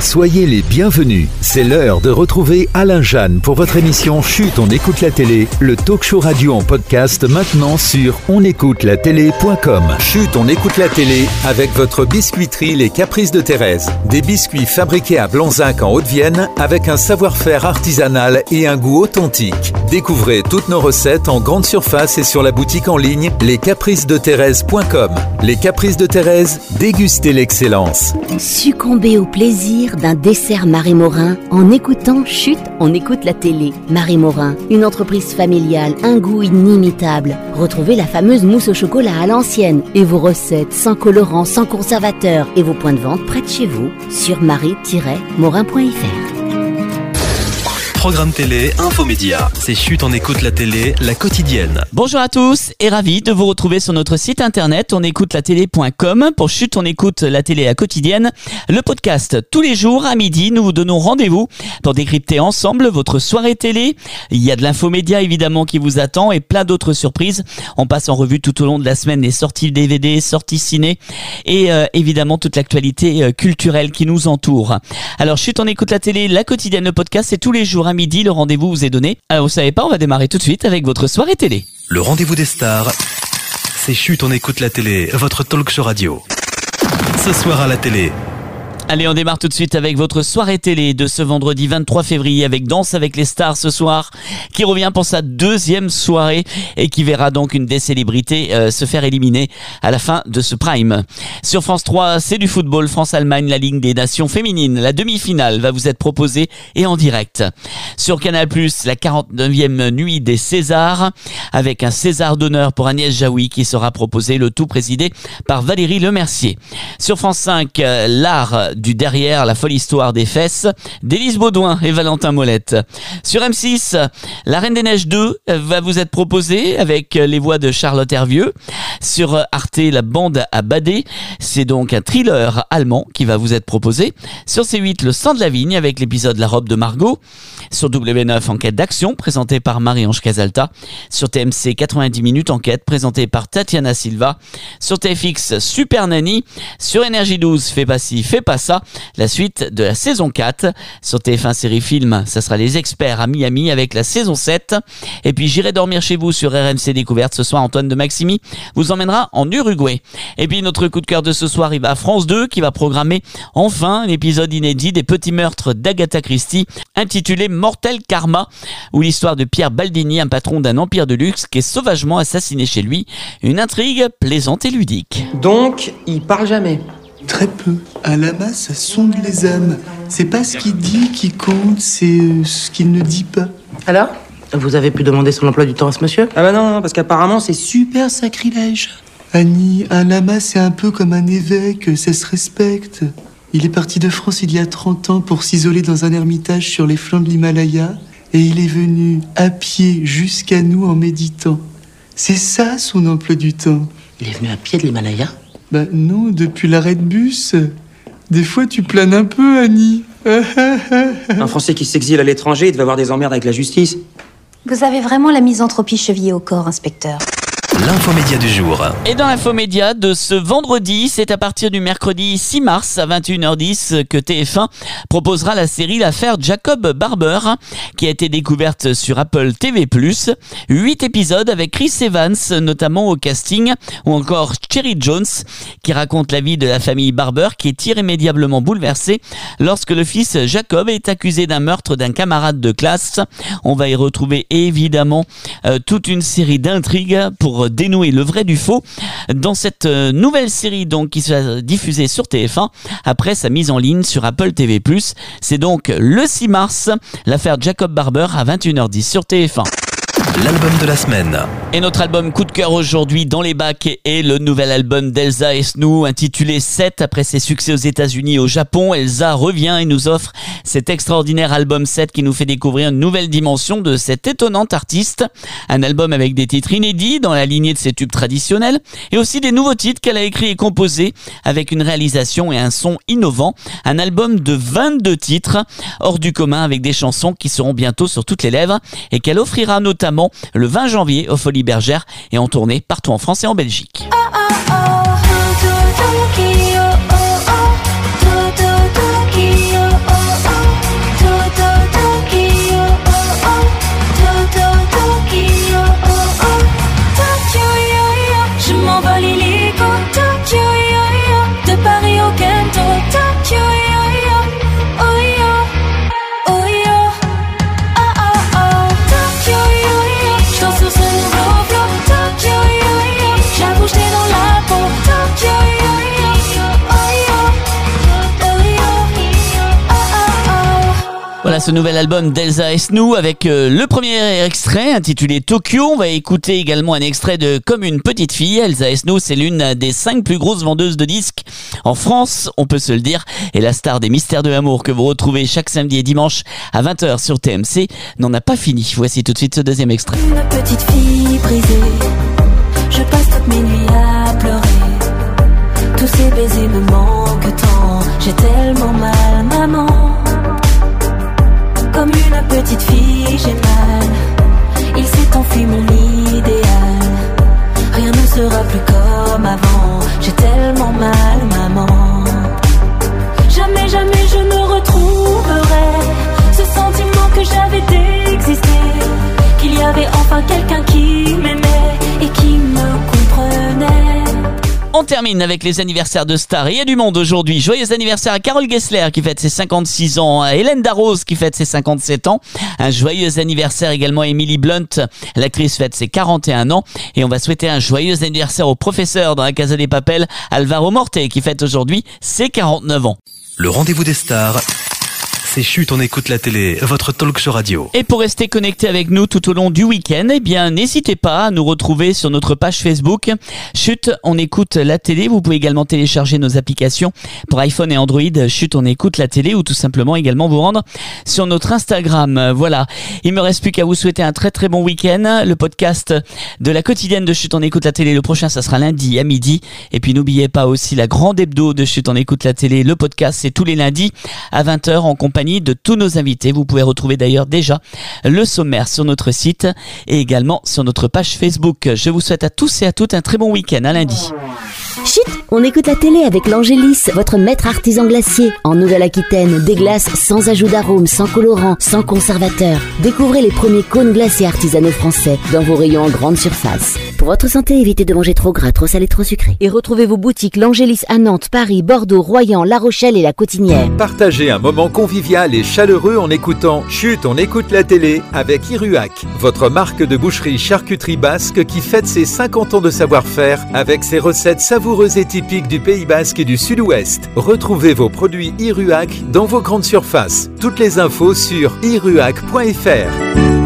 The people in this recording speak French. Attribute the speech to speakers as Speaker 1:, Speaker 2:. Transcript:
Speaker 1: Soyez les bienvenus. C'est l'heure de retrouver Alain Jeanne pour votre émission Chute, on écoute la télé, le talk show radio en podcast maintenant sur onécoutelatélé.com. Chute, on écoute la télé avec votre biscuiterie Les Caprices de Thérèse. Des biscuits fabriqués à Blanzac en Haute-Vienne avec un savoir-faire artisanal et un goût authentique. Découvrez toutes nos recettes en grande surface et sur la boutique en ligne lescapricesdethérèse.com. Les Caprices de Thérèse, dégustez l'excellence.
Speaker 2: Succombez au plaisir d'un dessert Marie Morin en écoutant Chute, on écoute la télé. Marie Morin, une entreprise familiale, un goût inimitable. Retrouvez la fameuse mousse au chocolat à l'ancienne et vos recettes sans colorant, sans conservateur et vos points de vente près de chez vous sur marie-morin.fr.
Speaker 3: Programme télé, infomédia. C'est Chute en écoute la télé, la quotidienne.
Speaker 4: Bonjour à tous et ravi de vous retrouver sur notre site internet onécoutelatélé.com pour Chute on écoute la télé à quotidienne. Le podcast tous les jours à midi, nous vous donnons rendez-vous pour décrypter ensemble votre soirée télé. Il y a de l'infomédia évidemment qui vous attend et plein d'autres surprises. On passe en revue tout au long de la semaine les sorties DVD, sorties ciné et euh, évidemment toute l'actualité euh, culturelle qui nous entoure. Alors Chute on écoute la télé, la quotidienne, le podcast c'est tous les jours à midi, le rendez-vous vous est donné. Alors vous savez pas, on va démarrer tout de suite avec votre soirée télé.
Speaker 3: Le rendez-vous des stars. C'est Chute on écoute la télé, votre talk show radio. Ce soir à la télé,
Speaker 4: Allez, on démarre tout de suite avec votre soirée télé de ce vendredi 23 février avec Danse avec les stars ce soir, qui revient pour sa deuxième soirée et qui verra donc une des célébrités euh, se faire éliminer à la fin de ce prime. Sur France 3, c'est du football, France-Allemagne, la Ligue des Nations féminines. La demi-finale va vous être proposée et en direct. Sur Canal+, la 49e nuit des Césars, avec un César d'honneur pour Agnès Jaoui qui sera proposé, le tout présidé par Valérie Lemercier. Sur France 5, euh, l'art du derrière, la folle histoire des fesses, d'Élise Baudouin et Valentin Molette. Sur M6, La Reine des Neiges 2 va vous être proposée avec les voix de Charlotte Hervieux. Sur Arte, La Bande à Bader, c'est donc un thriller allemand qui va vous être proposé. Sur C8, Le sang de la vigne avec l'épisode La robe de Margot. Sur W9, Enquête d'action présentée par Marie-Ange Casalta. Sur TMC, 90 minutes enquête présentée par Tatiana Silva. Sur TFX, Super Nanny. Sur Énergie 12, Fais pas ci, fais pas ça. La suite de la saison 4. Sur TF1 Série Film, ça sera Les Experts à Miami avec la saison 7. Et puis J'irai dormir chez vous sur RMC Découverte ce soir. Antoine de Maximi vous emmènera en Uruguay. Et puis notre coup de cœur de ce soir, il va à France 2 qui va programmer enfin un épisode inédit des petits meurtres d'Agatha Christie intitulé Mortel Karma où l'histoire de Pierre Baldini, un patron d'un empire de luxe qui est sauvagement assassiné chez lui. Une intrigue plaisante et ludique.
Speaker 5: Donc, il parle jamais.
Speaker 6: Très peu. Un lama, ça sonde les âmes. C'est pas ce qu'il dit qui compte, c'est euh, ce qu'il ne dit pas.
Speaker 5: Alors?
Speaker 7: Vous avez pu demander son emploi du temps à ce monsieur?
Speaker 5: Ah bah non, non, parce qu'apparemment c'est super sacrilège.
Speaker 6: Annie, un lama, c'est un peu comme un évêque, ça se respecte. Il est parti de France il y a 30 ans pour s'isoler dans un ermitage sur les flancs de l'Himalaya, et il est venu à pied jusqu'à nous en méditant. C'est ça son emploi du temps.
Speaker 7: Il est venu à pied de l'Himalaya?
Speaker 6: Bah non, depuis l'arrêt de bus. Des fois tu planes un peu, Annie.
Speaker 5: Un Français qui s'exile à l'étranger, il devait avoir des emmerdes avec la justice.
Speaker 8: Vous avez vraiment la misanthropie chevillée au corps, inspecteur.
Speaker 3: L'infomédia du jour.
Speaker 4: Et dans l'infomédia de ce vendredi, c'est à partir du mercredi 6 mars à 21h10 que TF1 proposera la série L'affaire Jacob Barber, qui a été découverte sur Apple TV+. Huit épisodes avec Chris Evans, notamment au casting, ou encore Cherry Jones, qui raconte la vie de la famille Barber, qui est irrémédiablement bouleversée lorsque le fils Jacob est accusé d'un meurtre d'un camarade de classe. On va y retrouver évidemment euh, toute une série d'intrigues pour dénouer le vrai du faux dans cette euh, nouvelle série donc qui sera diffusée sur TF1 après sa mise en ligne sur Apple TV+. C'est donc le 6 mars, l'affaire Jacob Barber à 21h10 sur TF1.
Speaker 3: L'album de la semaine.
Speaker 4: Et notre album coup de cœur aujourd'hui dans les bacs est le nouvel album d'Elsa Esnou intitulé 7 après ses succès aux États-Unis et au Japon. Elsa revient et nous offre cet extraordinaire album 7 qui nous fait découvrir une nouvelle dimension de cette étonnante artiste. Un album avec des titres inédits dans la lignée de ses tubes traditionnels et aussi des nouveaux titres qu'elle a écrits et composés avec une réalisation et un son innovant. Un album de 22 titres hors du commun avec des chansons qui seront bientôt sur toutes les lèvres et qu'elle offrira notamment le 20 janvier aux Folies Bergères et en tournée partout en France et en Belgique. Ce nouvel album d'Elsa Esnou avec euh, le premier extrait intitulé Tokyo. On va écouter également un extrait de Comme une petite fille. Elsa Esnou, c'est l'une des cinq plus grosses vendeuses de disques en France, on peut se le dire. Et la star des mystères de l'amour que vous retrouvez chaque samedi et dimanche à 20h sur TMC n'en a pas fini. Voici tout de suite ce deuxième extrait.
Speaker 9: Une petite fille brisée, je passe toutes mes nuits à pleurer. Tous ces baisers me manquent tant, j'ai tellement mal, maman. Comme une petite fille, j'ai mal. Il s'est enfui mon idéal. Rien ne sera plus comme avant. J'ai tellement mal, maman. Jamais, jamais je ne retrouverai ce sentiment que j'avais d'exister. Qu'il y avait enfin quelqu'un qui
Speaker 4: On termine avec les anniversaires de stars. Il y a du monde aujourd'hui. Joyeux anniversaire à Carole Gessler qui fête ses 56 ans, à Hélène Darroze qui fête ses 57 ans. Un joyeux anniversaire également à Emily Blunt. L'actrice fête ses 41 ans. Et on va souhaiter un joyeux anniversaire au professeur dans la Casa des Papels, Alvaro Morte, qui fête aujourd'hui ses 49 ans.
Speaker 3: Le rendez-vous des stars. C'est Chut, on écoute la télé, votre talk show radio.
Speaker 4: Et pour rester connecté avec nous tout au long du week-end, eh bien, n'hésitez pas à nous retrouver sur notre page Facebook. Chut, on écoute la télé. Vous pouvez également télécharger nos applications pour iPhone et Android. Chut, on écoute la télé ou tout simplement également vous rendre sur notre Instagram. Voilà. Il me reste plus qu'à vous souhaiter un très très bon week-end. Le podcast de la quotidienne de Chut, on écoute la télé. Le prochain, ça sera lundi à midi. Et puis n'oubliez pas aussi la grande hebdo de Chut, on écoute la télé. Le podcast, c'est tous les lundis à 20h en compagnie de tous nos invités. Vous pouvez retrouver d'ailleurs déjà le sommaire sur notre site et également sur notre page Facebook. Je vous souhaite à tous et à toutes un très bon week-end. À lundi.
Speaker 2: Chut, on écoute la télé avec l'Angélis, votre maître artisan glacier. En Nouvelle-Aquitaine, des glaces sans ajout d'arôme, sans colorant, sans conservateur. Découvrez les premiers cônes glacés artisanaux français dans vos rayons en grande surface. Pour votre santé, évitez de manger trop gras, trop salé, trop sucré. Et retrouvez vos boutiques l'Angélis à Nantes, Paris, Bordeaux, Royan, La Rochelle et La Cotinière.
Speaker 1: Partagez un moment convivial et chaleureux en écoutant Chut, on écoute la télé avec Iruac, votre marque de boucherie charcuterie basque qui fête ses 50 ans de savoir-faire avec ses recettes savoureuses et typiques du Pays basque et du Sud-Ouest. Retrouvez vos produits Iruac dans vos grandes surfaces. Toutes les infos sur iruac.fr.